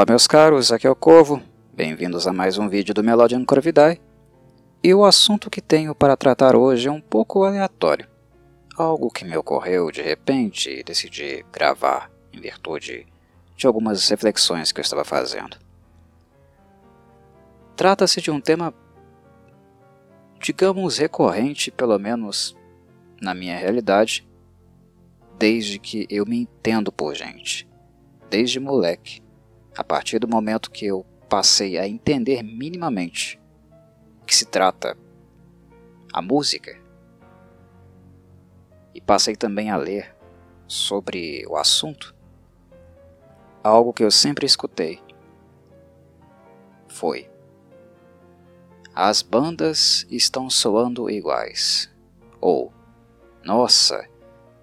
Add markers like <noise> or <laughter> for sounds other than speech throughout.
Olá meus caros, aqui é o Corvo, bem-vindos a mais um vídeo do Melodian Corvidae. E o assunto que tenho para tratar hoje é um pouco aleatório. Algo que me ocorreu de repente e decidi gravar em virtude de algumas reflexões que eu estava fazendo. Trata-se de um tema, digamos, recorrente, pelo menos na minha realidade, desde que eu me entendo por gente, desde moleque a partir do momento que eu passei a entender minimamente o que se trata a música, e passei também a ler sobre o assunto, algo que eu sempre escutei foi: As bandas estão soando iguais. Ou, nossa,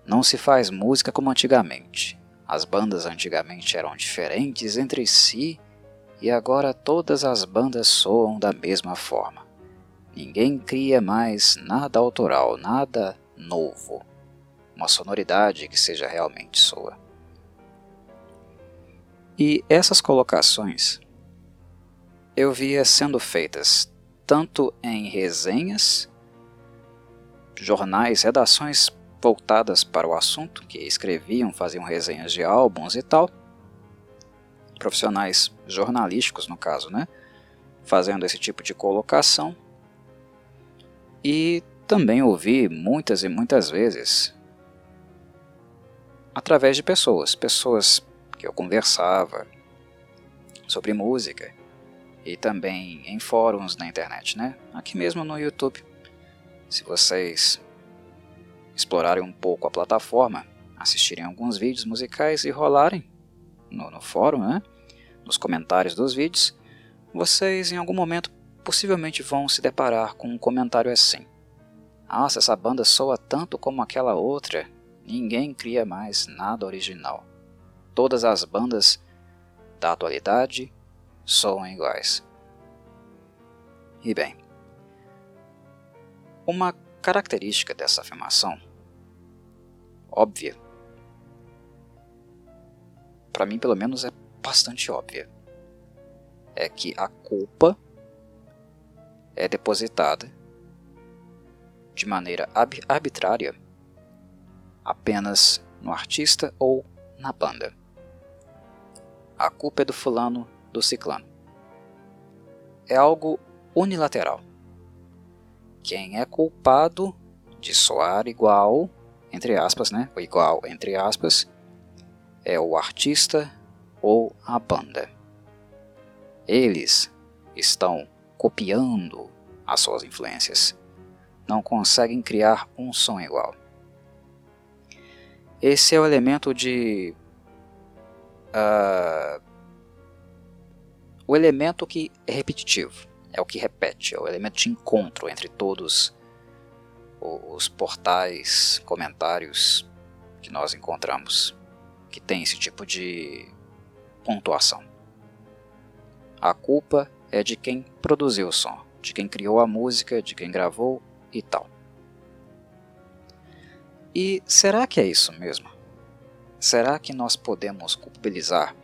não se faz música como antigamente. As bandas antigamente eram diferentes entre si e agora todas as bandas soam da mesma forma. Ninguém cria mais nada autoral, nada novo, uma sonoridade que seja realmente sua. E essas colocações eu via sendo feitas tanto em resenhas, jornais, redações voltadas para o assunto, que escreviam, faziam resenhas de álbuns e tal, profissionais jornalísticos no caso, né, fazendo esse tipo de colocação, e também ouvi muitas e muitas vezes através de pessoas, pessoas que eu conversava sobre música e também em fóruns na internet, né? Aqui mesmo no YouTube. Se vocês explorarem um pouco a plataforma, assistirem alguns vídeos musicais e rolarem no, no fórum, né? nos comentários dos vídeos, vocês em algum momento possivelmente vão se deparar com um comentário assim. Nossa, essa banda soa tanto como aquela outra, ninguém cria mais nada original. Todas as bandas da atualidade soam iguais. E bem, uma característica dessa afirmação óbvia. Para mim, pelo menos, é bastante óbvia. É que a culpa é depositada de maneira arbitrária apenas no artista ou na banda. A culpa é do fulano, do ciclano. É algo unilateral. Quem é culpado de soar igual entre aspas, né, o igual entre aspas, é o artista ou a banda. Eles estão copiando as suas influências, não conseguem criar um som igual. Esse é o elemento de. Uh, o elemento que é repetitivo, é o que repete, é o elemento de encontro entre todos os portais, comentários que nós encontramos que tem esse tipo de pontuação. A culpa é de quem produziu o som, de quem criou a música, de quem gravou e tal. E será que é isso mesmo? Será que nós podemos culpabilizar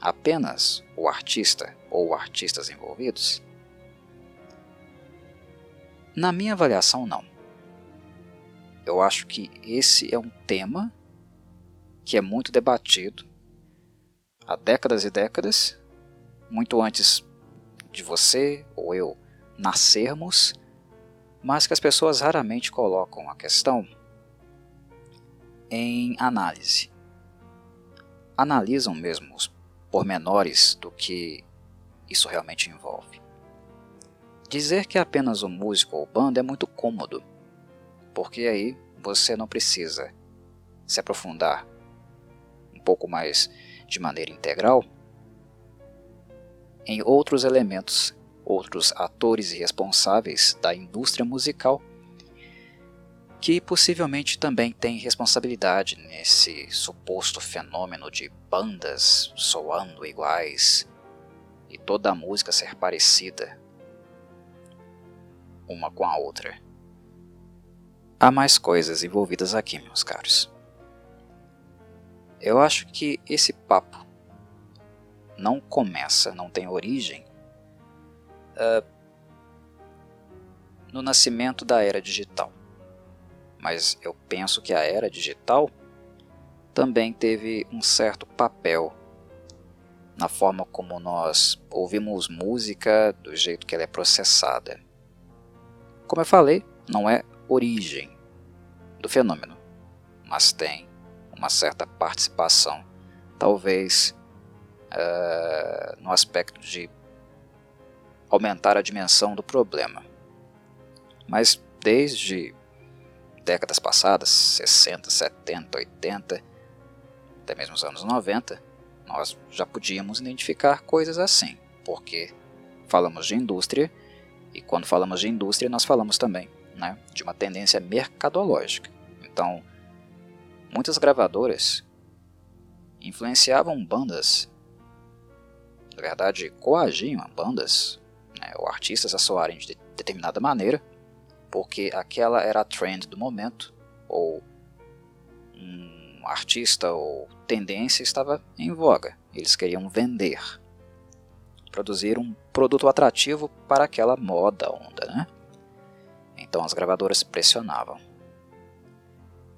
apenas o artista ou artistas envolvidos? Na minha avaliação, não. Eu acho que esse é um tema que é muito debatido há décadas e décadas, muito antes de você ou eu nascermos, mas que as pessoas raramente colocam a questão em análise. Analisam mesmo os pormenores do que isso realmente envolve. Dizer que é apenas um músico ou banda é muito cômodo, porque aí você não precisa se aprofundar um pouco mais de maneira integral em outros elementos, outros atores e responsáveis da indústria musical que possivelmente também têm responsabilidade nesse suposto fenômeno de bandas soando iguais e toda a música ser parecida uma com a outra. Há mais coisas envolvidas aqui, meus caros. Eu acho que esse papo não começa, não tem origem uh, no nascimento da era digital. Mas eu penso que a era digital também teve um certo papel na forma como nós ouvimos música, do jeito que ela é processada. Como eu falei, não é origem do fenômeno, mas tem uma certa participação, talvez uh, no aspecto de aumentar a dimensão do problema. Mas desde décadas passadas, 60, 70, 80, até mesmo os anos 90, nós já podíamos identificar coisas assim, porque falamos de indústria e quando falamos de indústria nós falamos também né, de uma tendência mercadológica. Então, muitas gravadoras influenciavam bandas, na verdade coagiam bandas né, ou artistas a soarem de determinada maneira, porque aquela era a trend do momento, ou um artista ou tendência estava em voga. Eles queriam vender, produzir um produto atrativo para aquela moda onda, né? Então as gravadoras pressionavam.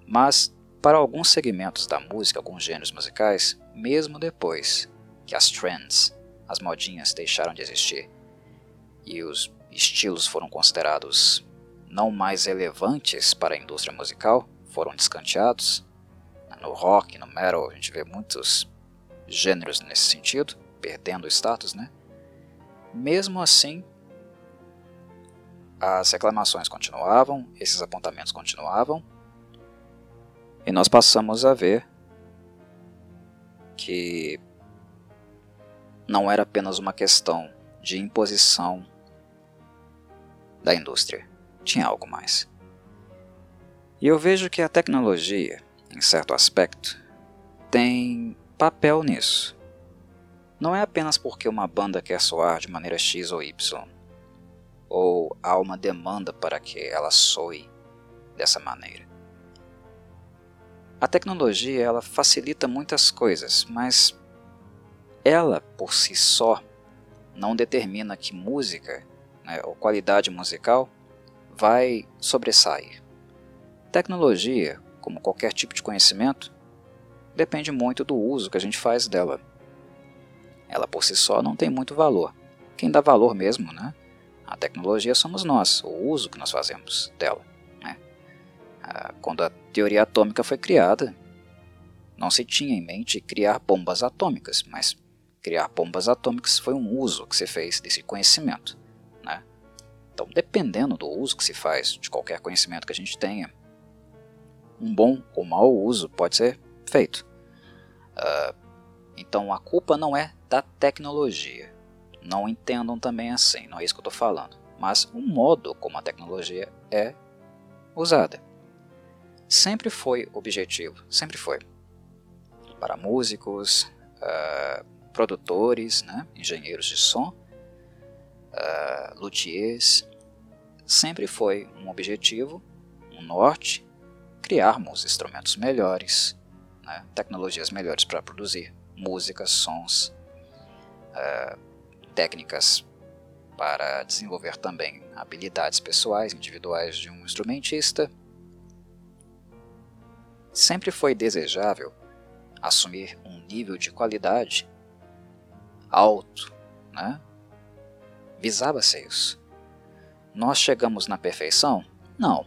Mas para alguns segmentos da música, alguns gêneros musicais, mesmo depois que as trends, as modinhas deixaram de existir e os estilos foram considerados não mais relevantes para a indústria musical, foram descanteados, no rock, no metal, a gente vê muitos gêneros nesse sentido, perdendo o status, né? Mesmo assim, as reclamações continuavam, esses apontamentos continuavam, e nós passamos a ver que não era apenas uma questão de imposição da indústria, tinha algo mais. E eu vejo que a tecnologia em certo aspecto, tem papel nisso. Não é apenas porque uma banda quer soar de maneira X ou Y, ou há uma demanda para que ela soe dessa maneira. A tecnologia ela facilita muitas coisas, mas ela por si só não determina que música né, ou qualidade musical vai sobressair. Tecnologia, como qualquer tipo de conhecimento, depende muito do uso que a gente faz dela. Ela por si só não tem muito valor. Quem dá valor mesmo, né? A tecnologia somos nós, o uso que nós fazemos dela. Né? Ah, quando a teoria atômica foi criada, não se tinha em mente criar bombas atômicas, mas criar bombas atômicas foi um uso que se fez desse conhecimento. Né? Então, dependendo do uso que se faz de qualquer conhecimento que a gente tenha, um bom ou mau uso pode ser feito. Uh, então a culpa não é da tecnologia. Não entendam também assim, não é isso que eu estou falando. Mas o modo como a tecnologia é usada. Sempre foi objetivo, sempre foi. Para músicos, uh, produtores, né, engenheiros de som, uh, luthiers, sempre foi um objetivo, um norte criarmos instrumentos melhores, né, tecnologias melhores para produzir música, sons, uh, técnicas para desenvolver também habilidades pessoais, individuais de um instrumentista. Sempre foi desejável assumir um nível de qualidade alto, né? Visava-se isso. Nós chegamos na perfeição? Não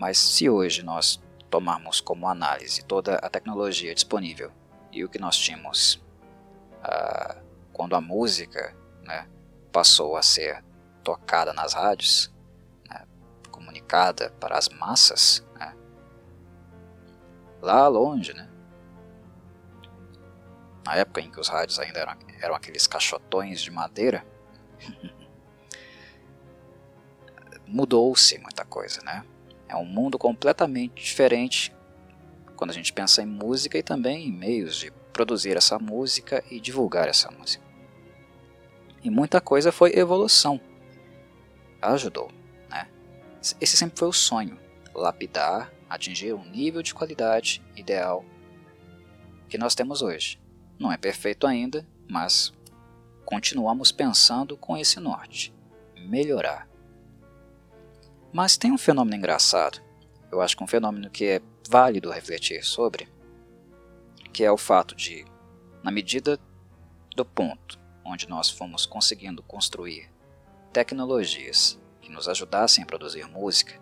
mas se hoje nós tomarmos como análise toda a tecnologia disponível e o que nós tínhamos uh, quando a música né, passou a ser tocada nas rádios, né, comunicada para as massas, né, lá longe, né, na época em que os rádios ainda eram, eram aqueles caixotões de madeira, <laughs> mudou-se muita coisa, né? É um mundo completamente diferente quando a gente pensa em música e também em meios de produzir essa música e divulgar essa música. E muita coisa foi evolução. Ajudou. Né? Esse sempre foi o sonho: lapidar, atingir um nível de qualidade ideal que nós temos hoje. Não é perfeito ainda, mas continuamos pensando com esse norte: melhorar. Mas tem um fenômeno engraçado, eu acho que um fenômeno que é válido refletir sobre, que é o fato de, na medida do ponto onde nós fomos conseguindo construir tecnologias que nos ajudassem a produzir música,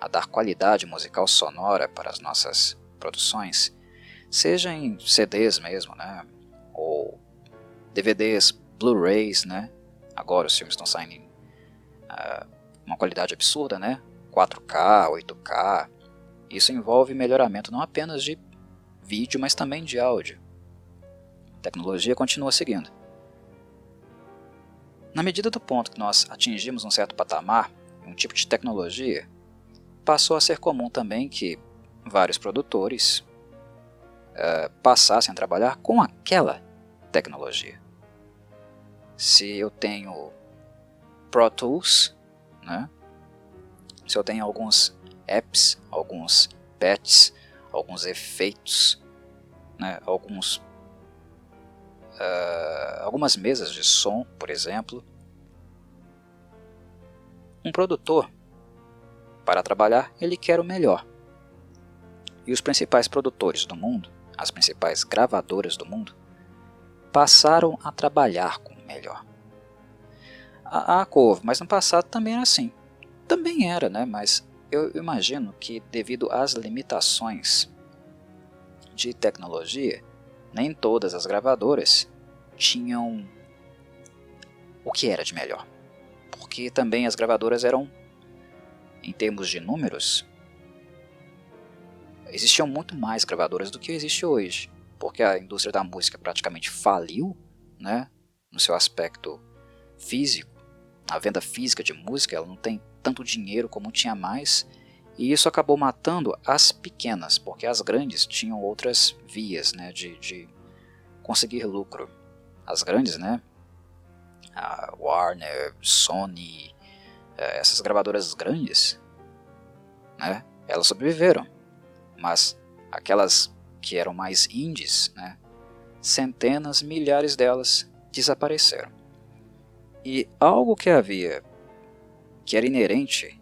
a dar qualidade musical sonora para as nossas produções, seja em CDs mesmo, né, ou DVDs, Blu-rays, né, agora os filmes estão saindo em uh, uma qualidade absurda, né, 4K, 8K, isso envolve melhoramento não apenas de vídeo, mas também de áudio. A tecnologia continua seguindo. Na medida do ponto que nós atingimos um certo patamar, um tipo de tecnologia, passou a ser comum também que vários produtores uh, passassem a trabalhar com aquela tecnologia. Se eu tenho Pro Tools, né, se eu tenho alguns apps, alguns patches, alguns efeitos, né, alguns uh, algumas mesas de som, por exemplo. Um produtor, para trabalhar, ele quer o melhor. E os principais produtores do mundo, as principais gravadoras do mundo, passaram a trabalhar com o melhor. A, a Corvo, mas no passado também era assim. Também era, né? mas eu imagino que devido às limitações de tecnologia, nem todas as gravadoras tinham o que era de melhor. Porque também as gravadoras eram, em termos de números, existiam muito mais gravadoras do que existe hoje. Porque a indústria da música praticamente faliu, né, no seu aspecto físico. A venda física de música ela não tem tanto dinheiro como tinha mais. E isso acabou matando as pequenas, porque as grandes tinham outras vias né, de, de conseguir lucro as grandes, né? A Warner, Sony, é, essas gravadoras grandes, né? Elas sobreviveram, mas aquelas que eram mais indies, né? Centenas, milhares delas desapareceram. E algo que havia que era inerente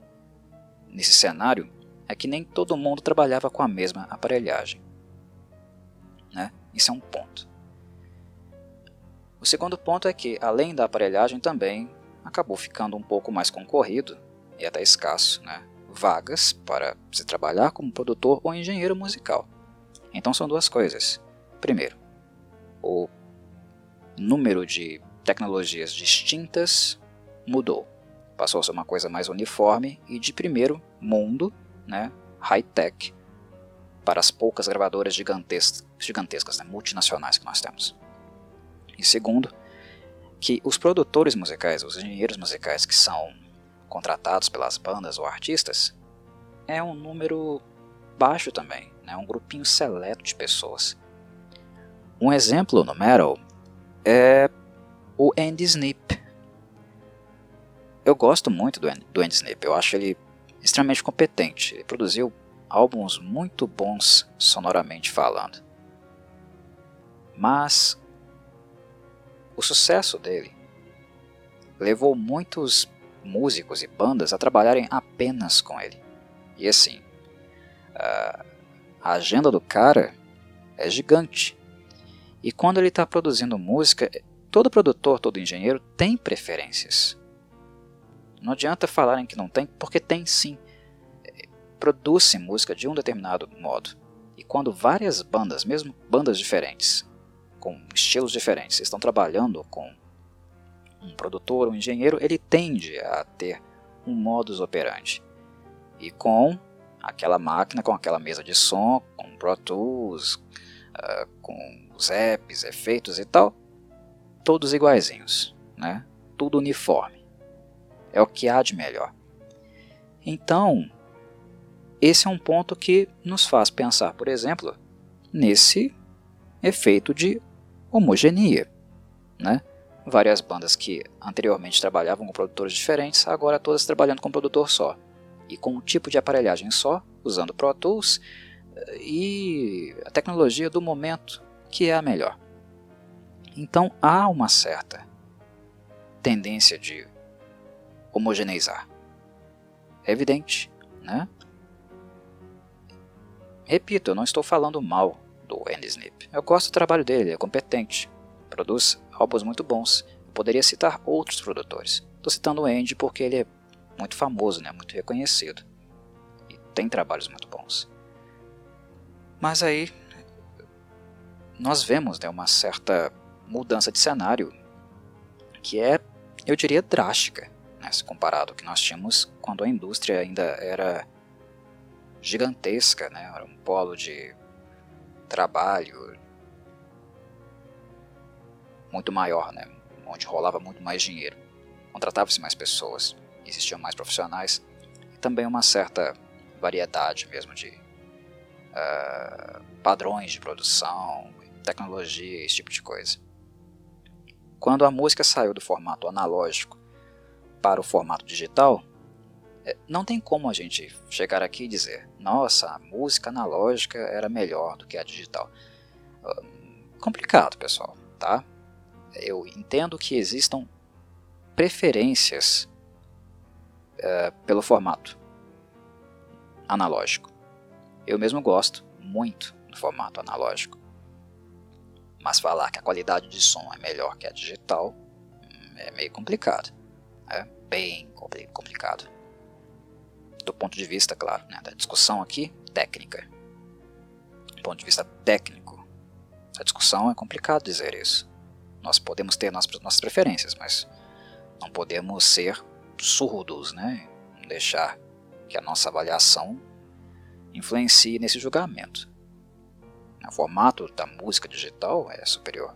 nesse cenário é que nem todo mundo trabalhava com a mesma aparelhagem. Né? Isso é um ponto. O segundo ponto é que, além da aparelhagem, também acabou ficando um pouco mais concorrido e até escasso, né? vagas para se trabalhar como produtor ou engenheiro musical. Então são duas coisas. Primeiro, o número de tecnologias distintas mudou. Passou a ser uma coisa mais uniforme e de primeiro mundo, né, high-tech, para as poucas gravadoras gigantescas, gigantescas né, multinacionais que nós temos. E segundo, que os produtores musicais, os engenheiros musicais que são contratados pelas bandas ou artistas, é um número baixo também, né? um grupinho seleto de pessoas. Um exemplo no metal é o Andy Snip. Eu gosto muito do do Andy Snip, eu acho ele extremamente competente. Ele produziu álbuns muito bons sonoramente falando. Mas o sucesso dele levou muitos músicos e bandas a trabalharem apenas com ele. E assim, a agenda do cara é gigante. E quando ele está produzindo música, todo produtor, todo engenheiro tem preferências. Não adianta falarem que não tem, porque tem sim. Produz música de um determinado modo. E quando várias bandas, mesmo bandas diferentes, com estilos diferentes, estão trabalhando com um produtor, um engenheiro, ele tende a ter um modus operandi. E com aquela máquina, com aquela mesa de som, com Pro Tools, uh, com os apps, efeitos e tal, todos iguaizinhos, né? tudo uniforme. É o que há de melhor. Então, esse é um ponto que nos faz pensar, por exemplo, nesse efeito de homogeneia. Né? Várias bandas que anteriormente trabalhavam com produtores diferentes, agora todas trabalhando com um produtor só. E com um tipo de aparelhagem só, usando Pro Tools eh, e a tecnologia do momento que é a melhor. Então há uma certa tendência de homogeneizar. É evidente, né? Repito, eu não estou falando mal do Andy Snip. Eu gosto do trabalho dele, é competente, produz álbuns muito bons. Eu poderia citar outros produtores. Estou citando o Andy porque ele é muito famoso, né? muito reconhecido. E tem trabalhos muito bons. Mas aí nós vemos né, uma certa mudança de cenário que é, eu diria, drástica, né, se comparado ao que nós tínhamos quando a indústria ainda era gigantesca, né, era um polo de trabalho muito maior, né, onde rolava muito mais dinheiro, contratava-se mais pessoas, existiam mais profissionais e também uma certa variedade mesmo de uh, padrões de produção, tecnologia, esse tipo de coisa. Quando a música saiu do formato analógico para o formato digital, é, não tem como a gente chegar aqui e dizer, nossa, a música analógica era melhor do que a digital. Complicado, pessoal, tá? Eu entendo que existam preferências uh, pelo formato analógico. Eu mesmo gosto muito do formato analógico. Mas falar que a qualidade de som é melhor que a digital hum, é meio complicado. É bem complicado. Do ponto de vista, claro, né, da discussão aqui, técnica. Do ponto de vista técnico, a discussão é complicado dizer isso. Nós podemos ter nossas, preferências, mas não podemos ser surdos, né? Não deixar que a nossa avaliação influencie nesse julgamento. O formato da música digital é superior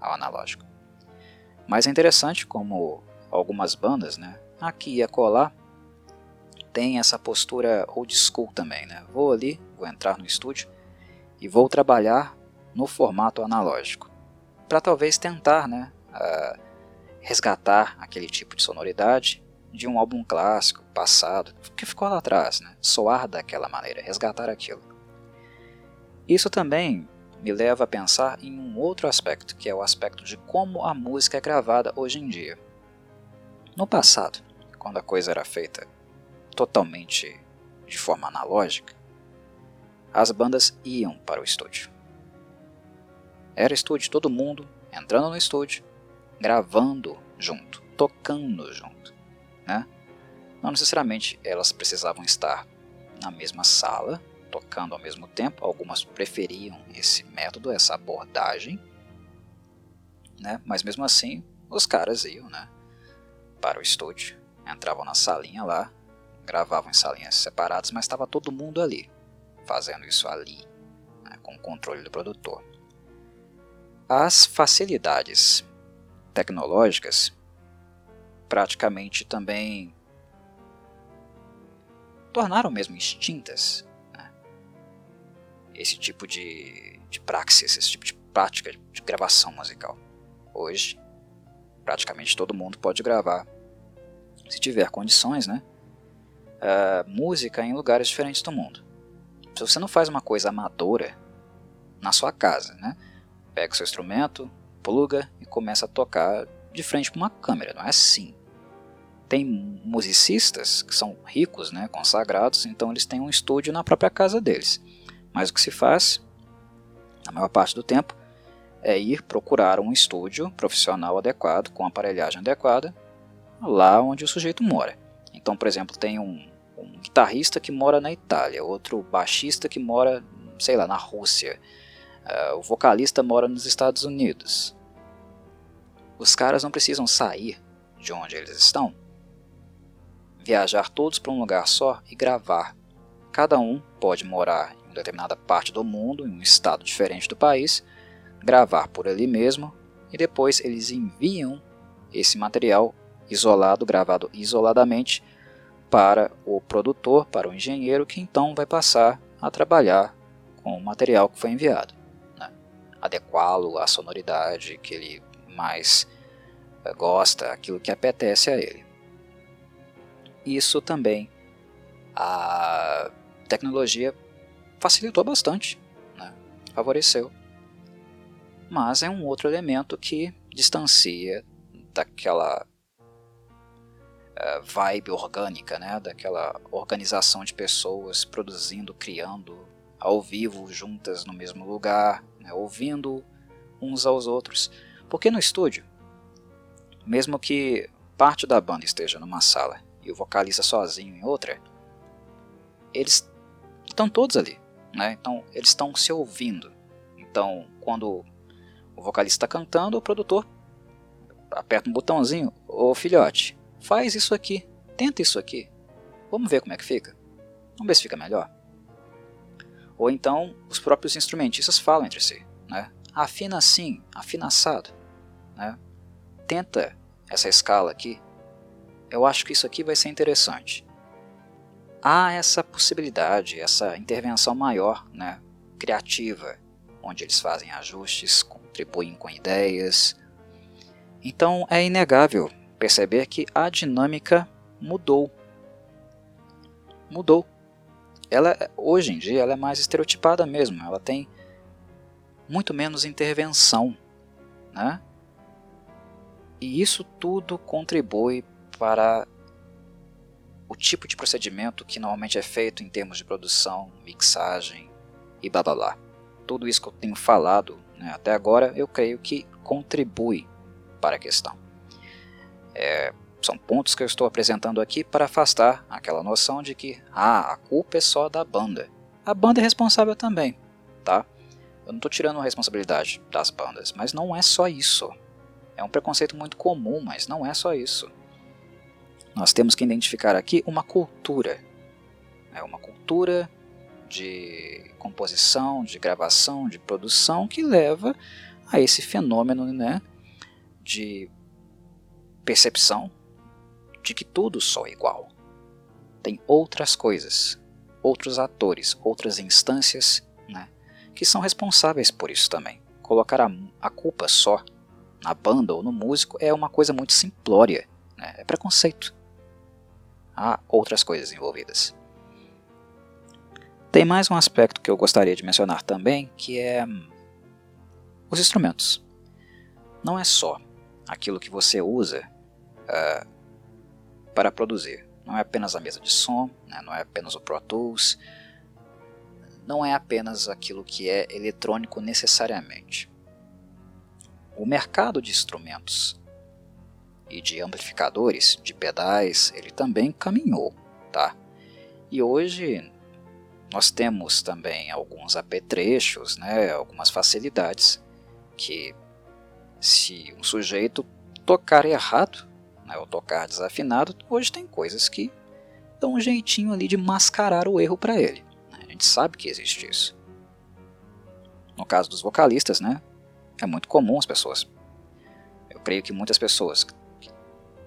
ao analógico. Mas é interessante como algumas bandas, né, aqui e acolá, tem essa postura old school também. Né? Vou ali, vou entrar no estúdio e vou trabalhar no formato analógico. Para talvez tentar né, uh, resgatar aquele tipo de sonoridade de um álbum clássico, passado, que ficou lá atrás, né? soar daquela maneira, resgatar aquilo. Isso também me leva a pensar em um outro aspecto, que é o aspecto de como a música é gravada hoje em dia. No passado, quando a coisa era feita totalmente de forma analógica, as bandas iam para o estúdio. Era estúdio, todo mundo entrando no estúdio, gravando junto, tocando junto. Né? Não necessariamente elas precisavam estar na mesma sala, tocando ao mesmo tempo. Algumas preferiam esse método, essa abordagem, né? mas mesmo assim os caras iam né? Para o estúdio, entravam na salinha lá, gravavam em salinhas separadas, mas estava todo mundo ali, fazendo isso ali, né? com o controle do produtor. As facilidades tecnológicas praticamente também tornaram mesmo extintas esse tipo de, de praxis, esse tipo de prática de gravação musical. Hoje, praticamente todo mundo pode gravar, se tiver condições, né? Uh, música em lugares diferentes do mundo. Se você não faz uma coisa amadora na sua casa, né? Pega seu instrumento, pluga e começa a tocar de frente para uma câmera, não é assim. Tem musicistas que são ricos, né, consagrados, então eles têm um estúdio na própria casa deles. Mas o que se faz, na maior parte do tempo, é ir procurar um estúdio profissional adequado, com aparelhagem adequada, lá onde o sujeito mora. Então, por exemplo, tem um, um guitarrista que mora na Itália, outro baixista que mora, sei lá, na Rússia, uh, o vocalista mora nos Estados Unidos. Os caras não precisam sair de onde eles estão, viajar todos para um lugar só e gravar. Cada um pode morar determinada parte do mundo, em um estado diferente do país, gravar por ali mesmo e depois eles enviam esse material isolado, gravado isoladamente, para o produtor, para o engenheiro, que então vai passar a trabalhar com o material que foi enviado, né? adequá-lo à sonoridade que ele mais eh, gosta, aquilo que apetece a ele. Isso também a tecnologia facilitou bastante, né? favoreceu. mas é um outro elemento que distancia daquela uh, vibe orgânica, né? daquela organização de pessoas produzindo, criando ao vivo, juntas no mesmo lugar, né? ouvindo uns aos outros. Porque no estúdio, mesmo que parte da banda esteja numa sala e o vocalista sozinho em outra, eles estão todos ali, né? Então eles estão se ouvindo. Então quando o vocalista está cantando, o produtor aperta um botãozinho, ô filhote, faz isso aqui, tenta isso aqui, vamos ver como é que fica, vamos ver se fica melhor. Ou então os próprios instrumentistas falam entre si, né? Afina assim, afina assado, né? Tenta essa escala aqui. Eu acho que isso aqui vai ser interessante há essa possibilidade, essa intervenção maior, né, criativa, onde eles fazem ajustes, contribuem com ideias. Então é inegável perceber que a dinâmica mudou. Mudou. Ela hoje em dia ela é mais estereotipada mesmo, ela tem muito menos intervenção, né? E isso tudo contribui para o tipo de procedimento que normalmente é feito em termos de produção, mixagem e blá blá blá. Tudo isso que eu tenho falado né, até agora, eu creio que contribui para a questão. É, são pontos que eu estou apresentando aqui para afastar aquela noção de que ah, a culpa é só da banda. A banda é responsável também, tá? Eu não estou tirando a responsabilidade das bandas, mas não é só isso. É um preconceito muito comum, mas não é só isso. Nós temos que identificar aqui uma cultura, é uma cultura de composição, de gravação, de produção que leva a esse fenômeno né, de percepção de que tudo só é igual. Tem outras coisas, outros atores, outras instâncias né, que são responsáveis por isso também. Colocar a, a culpa só na banda ou no músico é uma coisa muito simplória, né, é preconceito há outras coisas envolvidas. Tem mais um aspecto que eu gostaria de mencionar também, que é os instrumentos. Não é só aquilo que você usa uh, para produzir. Não é apenas a mesa de som, né? não é apenas o Pro Tools, não é apenas aquilo que é eletrônico necessariamente. O mercado de instrumentos e de amplificadores, de pedais, ele também caminhou, tá? E hoje nós temos também alguns apetrechos, né, algumas facilidades que se um sujeito tocar errado, né, ou tocar desafinado, hoje tem coisas que dão um jeitinho ali de mascarar o erro para ele. Né? A gente sabe que existe isso. No caso dos vocalistas, né, é muito comum as pessoas. Eu creio que muitas pessoas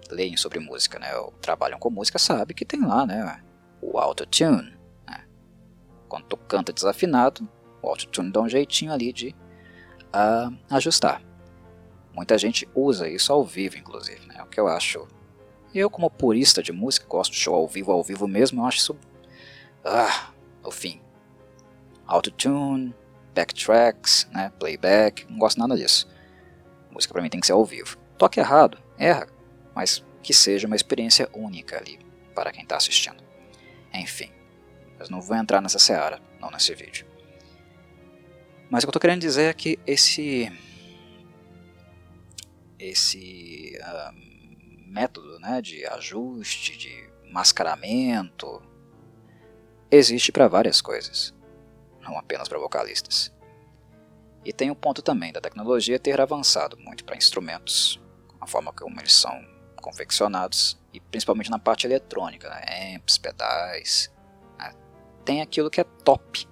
leem sobre música, né, ou trabalham com música, sabe que tem lá, né, o autotune. Né? Quando tu canta desafinado, o autotune dá um jeitinho ali de uh, ajustar. Muita gente usa isso ao vivo, inclusive, né, o que eu acho. Eu, como purista de música, gosto de show ao vivo, ao vivo mesmo, eu acho isso. Ah, o fim. Autotune, backtracks, né, playback, não gosto nada disso. Música para mim tem que ser ao vivo. Toque errado, erra, mas que seja uma experiência única ali para quem está assistindo. Enfim, mas não vou entrar nessa seara, não nesse vídeo. Mas o que eu estou querendo dizer é que esse esse uh, método né, de ajuste, de mascaramento, existe para várias coisas, não apenas para vocalistas. E tem o ponto também da tecnologia ter avançado muito para instrumentos, a forma como eles são confeccionados, e principalmente na parte eletrônica, né? amps, pedais. Né? Tem aquilo que é top,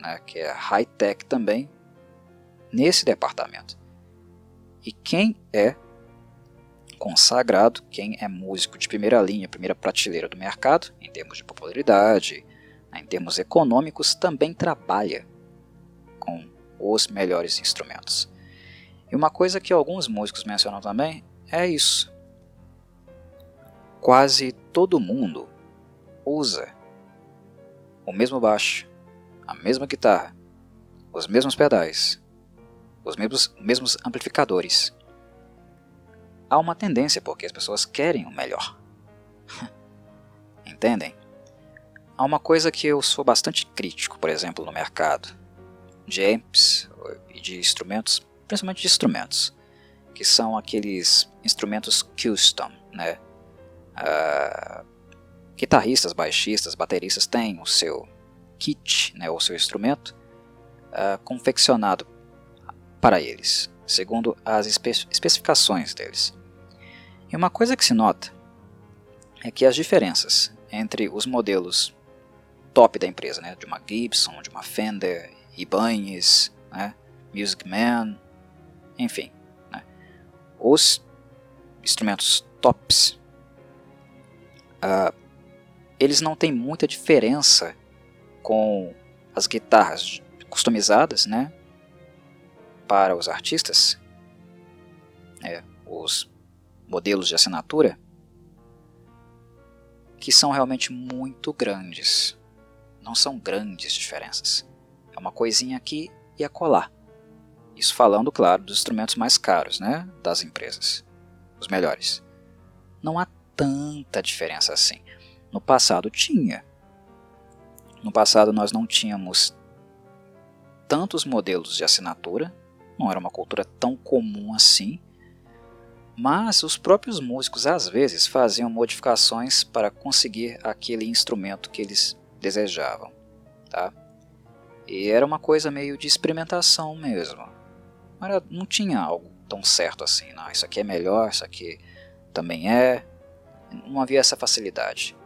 né? que é high-tech também, nesse departamento. E quem é consagrado, quem é músico de primeira linha, primeira prateleira do mercado, em termos de popularidade, né? em termos econômicos, também trabalha com os melhores instrumentos. E uma coisa que alguns músicos mencionam também é isso quase todo mundo usa o mesmo baixo, a mesma guitarra, os mesmos pedais, os mesmos, mesmos amplificadores. Há uma tendência porque as pessoas querem o melhor. <laughs> Entendem? Há uma coisa que eu sou bastante crítico, por exemplo, no mercado de amps e de instrumentos, principalmente de instrumentos, que são aqueles instrumentos custom, né? Uh, guitarristas, baixistas, bateristas têm o seu kit, né, o seu instrumento, uh, confeccionado para eles, segundo as espe especificações deles. E uma coisa que se nota é que as diferenças entre os modelos top da empresa, né, de uma Gibson, de uma Fender, Ibanez, né, Music Man, enfim, né, os instrumentos tops, uh, eles não têm muita diferença com as guitarras customizadas, né, para os artistas, é, os modelos de assinatura, que são realmente muito grandes. Não são grandes diferenças. É uma coisinha aqui e acolá. Isso falando, claro, dos instrumentos mais caros, né, das empresas, os melhores. Não há tanta diferença assim. No passado tinha. No passado nós não tínhamos tantos modelos de assinatura, não era uma cultura tão comum assim, mas os próprios músicos às vezes faziam modificações para conseguir aquele instrumento que eles desejavam, tá? E era uma coisa meio de experimentação mesmo. Era, não tinha algo tão certo assim, não, isso aqui é melhor, isso aqui também é. Não havia essa facilidade.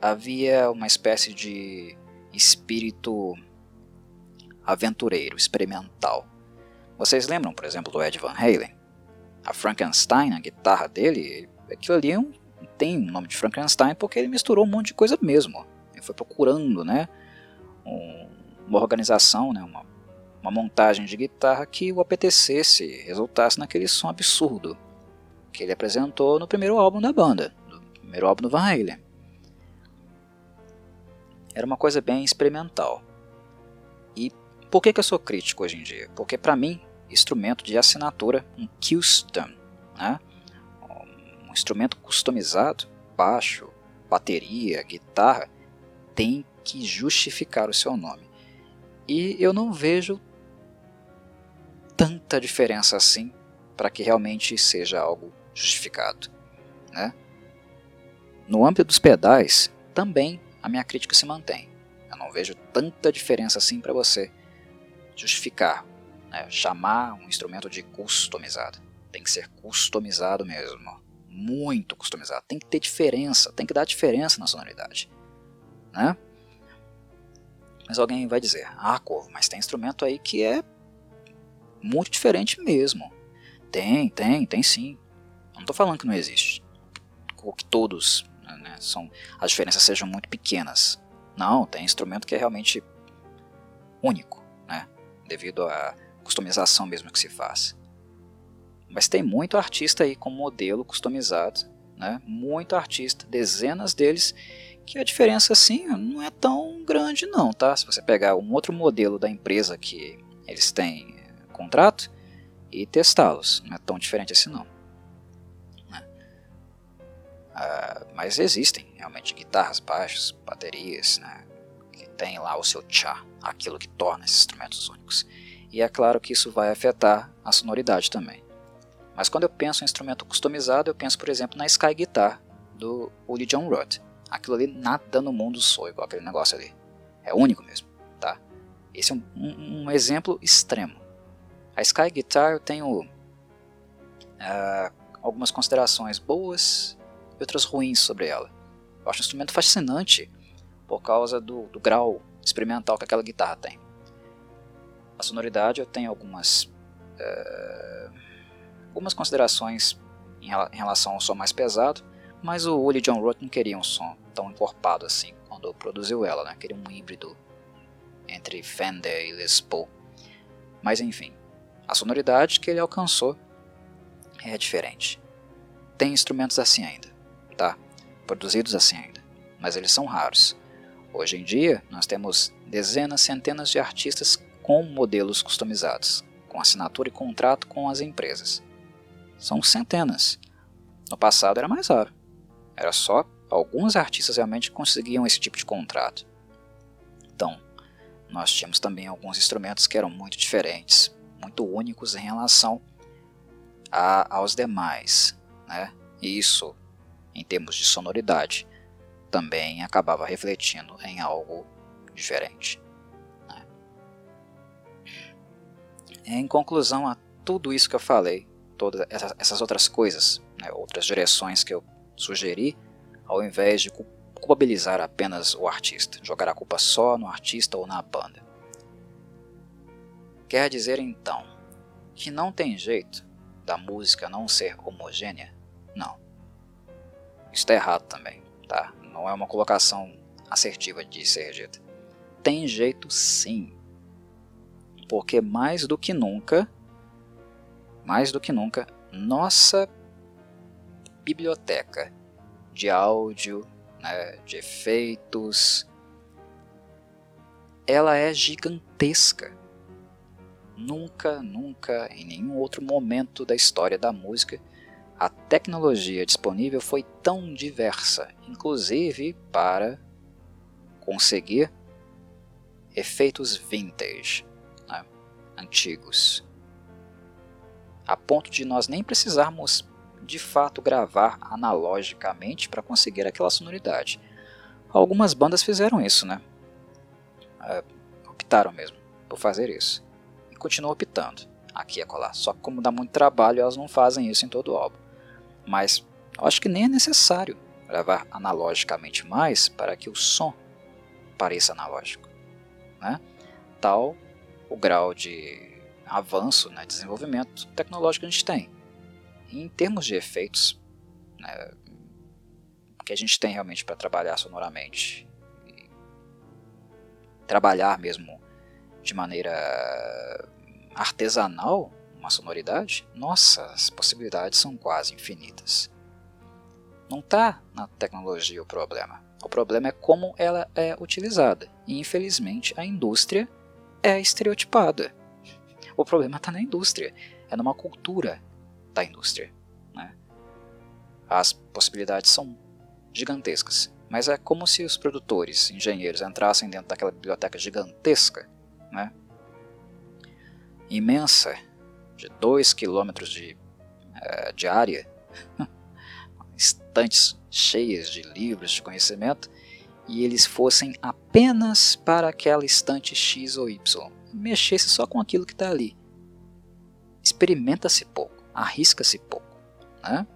Havia uma espécie de espírito aventureiro, experimental. Vocês lembram, por exemplo, do Ed Van Halen? A Frankenstein, a guitarra dele, aquilo ali é um, tem o nome de Frankenstein porque ele misturou um monte de coisa mesmo. Ele foi procurando né, um, uma organização, né, uma, uma montagem de guitarra que o apetecesse, resultasse naquele som absurdo que ele apresentou no primeiro álbum da banda, no primeiro álbum do Van Halen. Era uma coisa bem experimental. E por que, que eu sou crítico hoje em dia? Porque para mim, instrumento de assinatura, um custom, né? um instrumento customizado, baixo, bateria, guitarra, tem que justificar o seu nome. E eu não vejo tanta diferença assim para que realmente seja algo justificado. Né? No âmbito dos pedais, também a minha crítica se mantém. Eu não vejo tanta diferença assim para você justificar, né, chamar um instrumento de customizado. Tem que ser customizado mesmo, muito customizado. Tem que ter diferença, tem que dar diferença na sonoridade. Né? Mas alguém vai dizer, ah, Corvo, mas tem instrumento aí que é muito diferente mesmo. Tem, tem, tem sim. Eu não estou falando que não existe. Ou que todos né, são, as diferenças sejam muito pequenas. Não, tem instrumento que é realmente único devido à customização mesmo que se faz. Mas tem muito artista aí com modelo customizado, né? muito artista, dezenas deles, que a diferença assim não é tão grande não, tá? Se você pegar um outro modelo da empresa que eles têm contrato e testá-los, não é tão diferente assim não. Ah, mas existem realmente guitarras, baixos, baterias, né? Tem lá o seu chá aquilo que torna esses instrumentos únicos. E é claro que isso vai afetar a sonoridade também. Mas quando eu penso em instrumento customizado, eu penso, por exemplo, na Sky Guitar do Uli John Roth. Aquilo ali nada no mundo soa igual aquele negócio ali. É único mesmo, tá? Esse é um, um, um exemplo extremo. A Sky Guitar eu tenho uh, algumas considerações boas e outras ruins sobre ela. Eu acho um instrumento fascinante por causa do, do grau experimental que aquela guitarra tem. A sonoridade eu tenho algumas, uh, algumas considerações em, em, relação ao som mais pesado, mas o Willie John Roth não queria um som tão encorpado assim quando produziu ela, né? queria um híbrido entre Fender e Les Paul. Mas enfim, a sonoridade que ele alcançou é diferente. Tem instrumentos assim ainda, tá? Produzidos assim ainda, mas eles são raros. Hoje em dia, nós temos dezenas, centenas de artistas com modelos customizados, com assinatura e contrato com as empresas. São centenas. No passado era mais raro. Era só alguns artistas realmente conseguiam esse tipo de contrato. Então, nós tínhamos também alguns instrumentos que eram muito diferentes, muito únicos em relação a, aos demais. Né? E isso, em termos de sonoridade, também acabava refletindo em algo diferente. Né? Em conclusão a tudo isso que eu falei, todas essas outras coisas, né, outras direções que eu sugeri, ao invés de culpabilizar apenas o artista, jogar a culpa só no artista ou na banda. Quer dizer então que não tem jeito da música não ser homogênea? Não. Isso está errado também, tá? Não é uma colocação assertiva de ser dita. Tem jeito sim. Porque mais do que nunca, mais do que nunca, nossa biblioteca de áudio, né, de efeitos, ela é gigantesca. Nunca, nunca, em nenhum outro momento da história da música, a tecnologia disponível foi tão diversa, inclusive para conseguir efeitos vintage, né, antigos, a ponto de nós nem precisarmos de fato gravar analogicamente para conseguir aquela sonoridade. Algumas bandas fizeram isso, né? É, optaram mesmo por fazer isso. E continuam optando, aqui e acolá. Só que como dá muito trabalho, elas não fazem isso em todo o álbum. Mas acho que nem é necessário gravar analogicamente mais para que o som pareça analógico. Né? Tal o grau de avanço, né, desenvolvimento tecnológico que a gente tem em termos de efeitos, né, que a gente tem realmente para trabalhar sonoramente, trabalhar mesmo de maneira artesanal uma sonoridade, nossa, as possibilidades são quase infinitas. Não está na tecnologia o problema. O problema é como ela é utilizada. E infelizmente a indústria é estereotipada. O problema está na indústria, é numa cultura da indústria. Né? As possibilidades são gigantescas, mas é como se os produtores, engenheiros, entrassem dentro daquela biblioteca gigantesca, né? imensa, de 2 km de, uh, de área, <laughs> estantes cheias de livros de conhecimento, e eles fossem apenas para aquela estante X ou Y. Mexesse só com aquilo que está ali. Experimenta-se pouco arrisca-se pouco. Né?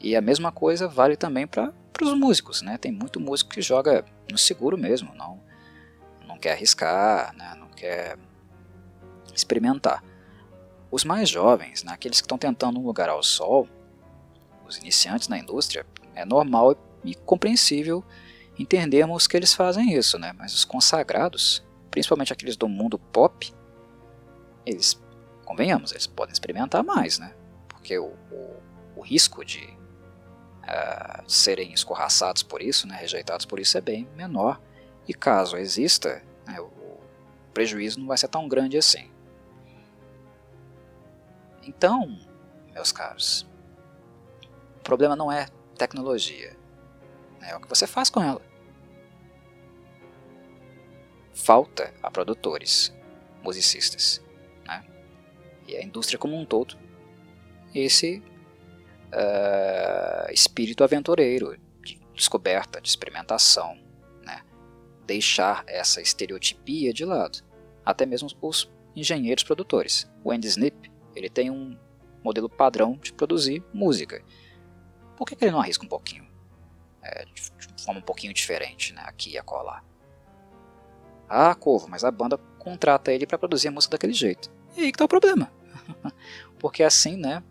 E a mesma coisa vale também para os músicos. Né? Tem muito músico que joga no seguro mesmo, não, não quer arriscar, né? não quer experimentar. Os mais jovens, né? aqueles que estão tentando um lugar ao sol, os iniciantes na indústria, é normal e compreensível entendermos que eles fazem isso, né? mas os consagrados, principalmente aqueles do mundo pop, eles convenhamos, eles podem experimentar mais, né? Porque o, o, o risco de uh, serem escorraçados por isso, né, rejeitados por isso, é bem menor. E caso exista, né, o prejuízo não vai ser tão grande assim. Então, meus caros, o problema não é tecnologia, né, é o que você faz com ela. Falta a produtores, musicistas, e a indústria como um todo, esse uh, espírito aventureiro de descoberta, de experimentação, né? deixar essa estereotipia de lado. Até mesmo os engenheiros produtores. O Andy Snip ele tem um modelo padrão de produzir música. Por que, que ele não arrisca um pouquinho? É, de, forma um pouquinho diferente, né? aqui e acolá. Ah, Corvo, mas a banda contrata ele para produzir a música daquele jeito. E aí que está o problema. <laughs> Porque assim, né,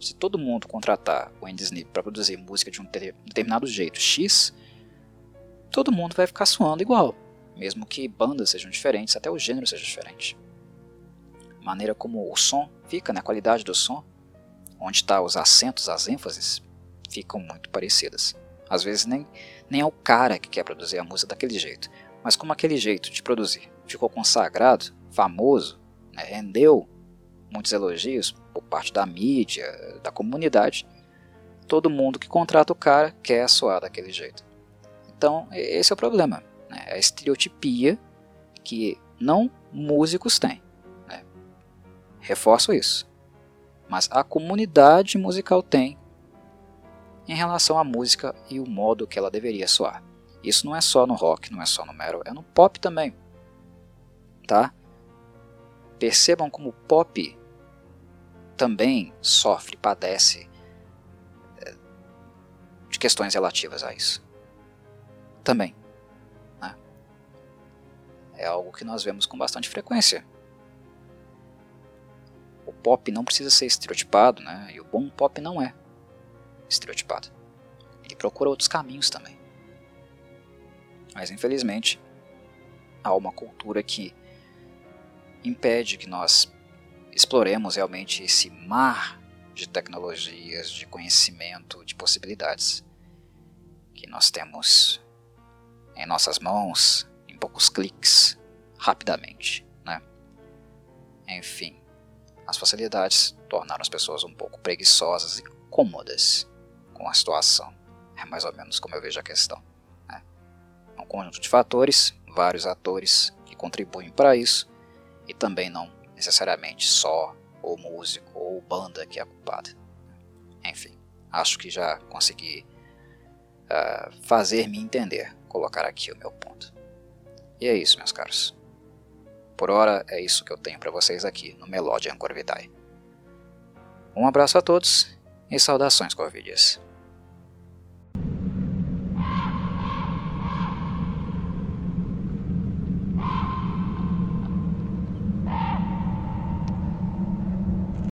se todo mundo contratar o Andy Snip para produzir música de um determinado jeito X, todo mundo vai ficar soando igual, mesmo que bandas sejam diferentes, até o gênero seja diferente. Maneira como o som fica, né, a qualidade do som, onde está os acentos, as ênfases, ficam muito parecidas. Às vezes nem, nem é o cara que quer produzir a música daquele jeito, Mas como aquele jeito de produzir ficou consagrado, famoso, né, rendeu muitos elogios por parte da mídia, da comunidade, todo mundo que contrata o cara quer soar daquele jeito. Então, esse é o problema. Né? É a estereotipia que não músicos têm. Reforço isso. Mas a comunidade musical tem em relação à música e o modo que ela deveria soar. Isso não é só no rock, não é só no metal, é no pop também. Tá? Percebam como o pop também sofre, padece é, de questões relativas a isso. Também. Né? É algo que nós vemos com bastante frequência. O pop não precisa ser estereotipado, né? e o bom pop não é estereotipado. Ele procura outros caminhos também. Mas infelizmente, há uma cultura que impede que nós exploremos realmente esse mar de tecnologias, de conhecimento, de possibilidades que nós temos em nossas mãos, em poucos cliques, rapidamente. Né? Enfim, as facilidades tornaram as pessoas um pouco preguiçosas e cômodas com a situação. É mais ou menos como eu vejo a questão. Né? É um conjunto de fatores, vários atores que contribuem para isso, e também não necessariamente só o músico ou banda que é culpada. Enfim, acho que já consegui uh, fazer-me entender, colocar aqui o meu ponto. E é isso, meus caros. Por hora é isso que eu tenho para vocês aqui no Melodian Corvidae. Um abraço a todos e saudações Corvidias.